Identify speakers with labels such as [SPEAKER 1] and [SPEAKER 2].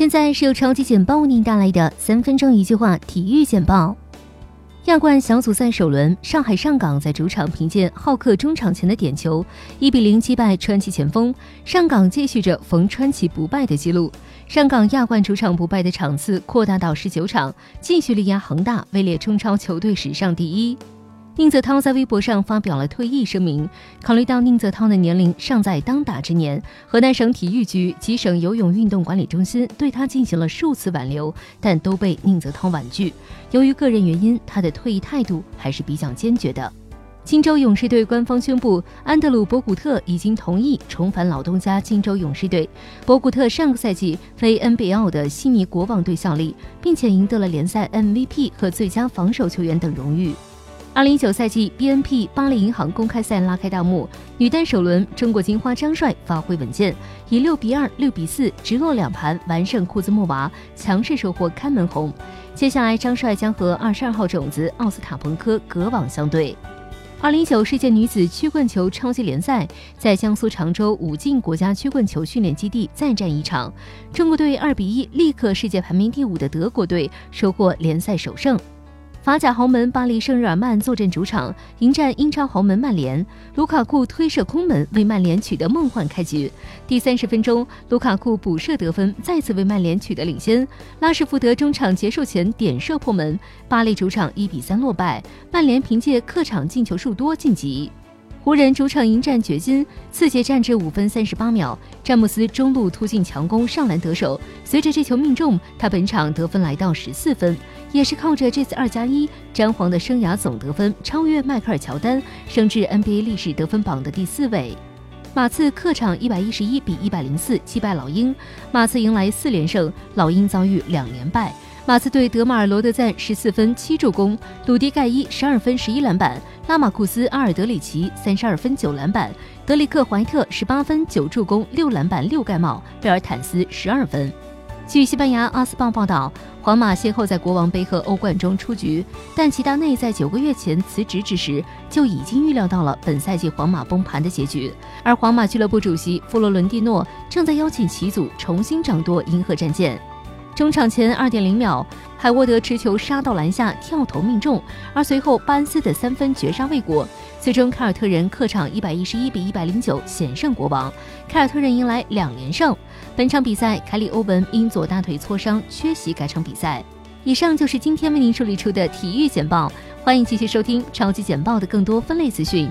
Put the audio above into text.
[SPEAKER 1] 现在是由超级简报为您带来的三分钟一句话体育简报。亚冠小组赛首轮，上海上港在主场凭借浩克中场前的点球，一比零击败川崎前锋。上港继续着逢川崎不败的记录，上港亚冠主场不败的场次扩大到十九场，继续力压恒大，位列中超球队史上第一。宁泽涛在微博上发表了退役声明，考虑到宁泽涛的年龄尚在当打之年，河南省体育局及省游泳运动管理中心对他进行了数次挽留，但都被宁泽涛婉拒。由于个人原因，他的退役态度还是比较坚决的。金州勇士队官方宣布，安德鲁·博古特已经同意重返老东家金州勇士队。博古特上个赛季为 NBL 的悉尼国王队效力，并且赢得了联赛 MVP 和最佳防守球员等荣誉。二零一九赛季 BNP 巴黎银行公开赛拉开大幕，女单首轮，中国金花张帅发挥稳健，以六比二、六比四直落两盘完胜库兹莫娃，强势收获开门红。接下来，张帅将和二十二号种子奥斯塔彭科隔网相对。二零一九世界女子曲棍球超级联赛在江苏常州武进国家曲棍球训练基地再战一场，中国队二比一力克世界排名第五的德国队，收获联赛首胜。法甲豪门巴黎圣日耳曼坐镇主场迎战英超豪门曼联，卢卡库推射空门为曼联取得梦幻开局。第三十分钟，卢卡库补射得分，再次为曼联取得领先。拉什福德中场结束前点射破门，巴黎主场一比三落败，曼联凭借客场进球数多晋级。湖人主场迎战掘金，次节战至五分三十八秒，詹姆斯中路突进强攻上篮得手。随着这球命中，他本场得分来到十四分，也是靠着这次二加一，詹皇的生涯总得分超越迈克尔乔丹，升至 NBA 历史得分榜的第四位。马刺客场一百一十一比一百零四击败老鹰，马刺迎来四连胜，老鹰遭遇两连败。马刺队德马尔罗德赞十四分七助攻，鲁迪盖伊十二分十一篮板，拉马库斯阿尔德里奇三十二分九篮板，德里克怀特十八分九助攻六篮板六盖帽，贝尔坦斯十二分。据西班牙阿斯报报道，皇马先后在国王杯和欧冠中出局，但齐达内在九个月前辞职之时就已经预料到了本赛季皇马崩盘的结局，而皇马俱乐部主席弗洛伦蒂诺正在邀请其组重新掌舵银河战舰。中场前二点零秒，海沃德持球杀到篮下，跳投命中，而随后巴恩斯的三分绝杀未果。最终，凯尔特人客场一百一十一比一百零九险胜国王，凯尔特人迎来两连胜。本场比赛，凯里欧文因左大腿挫伤缺席该场比赛。以上就是今天为您梳理出的体育简报，欢迎继续收听超级简报的更多分类资讯。